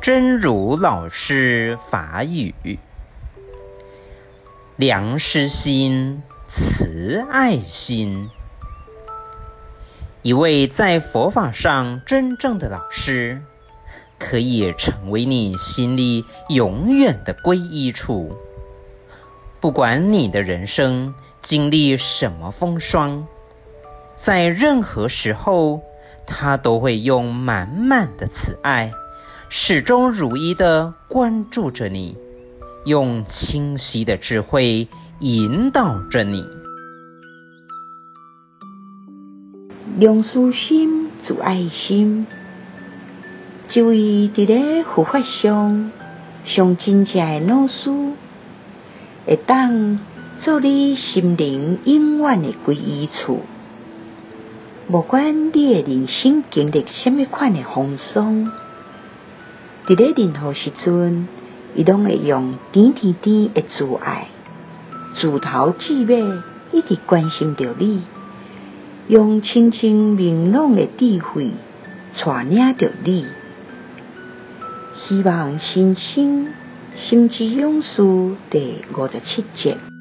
真如老师法语：良师心，慈爱心。一位在佛法上真正的老师，可以成为你心里永远的皈依处。不管你的人生经历什么风霜，在任何时候，他都会用满满的慈爱，始终如一地关注着你，用清晰的智慧引导着你。良师心，慈爱心，一位伫咧佛法上上真正的老师。会当做你心灵永远的归依处，不管你的人生经历什么款的风霜，伫咧任何时阵，伊拢会用甜甜甜的慈爱，自头至尾一直关心着你，用清清明朗的智慧带领着你。希望新生。心之勇士第五十七集。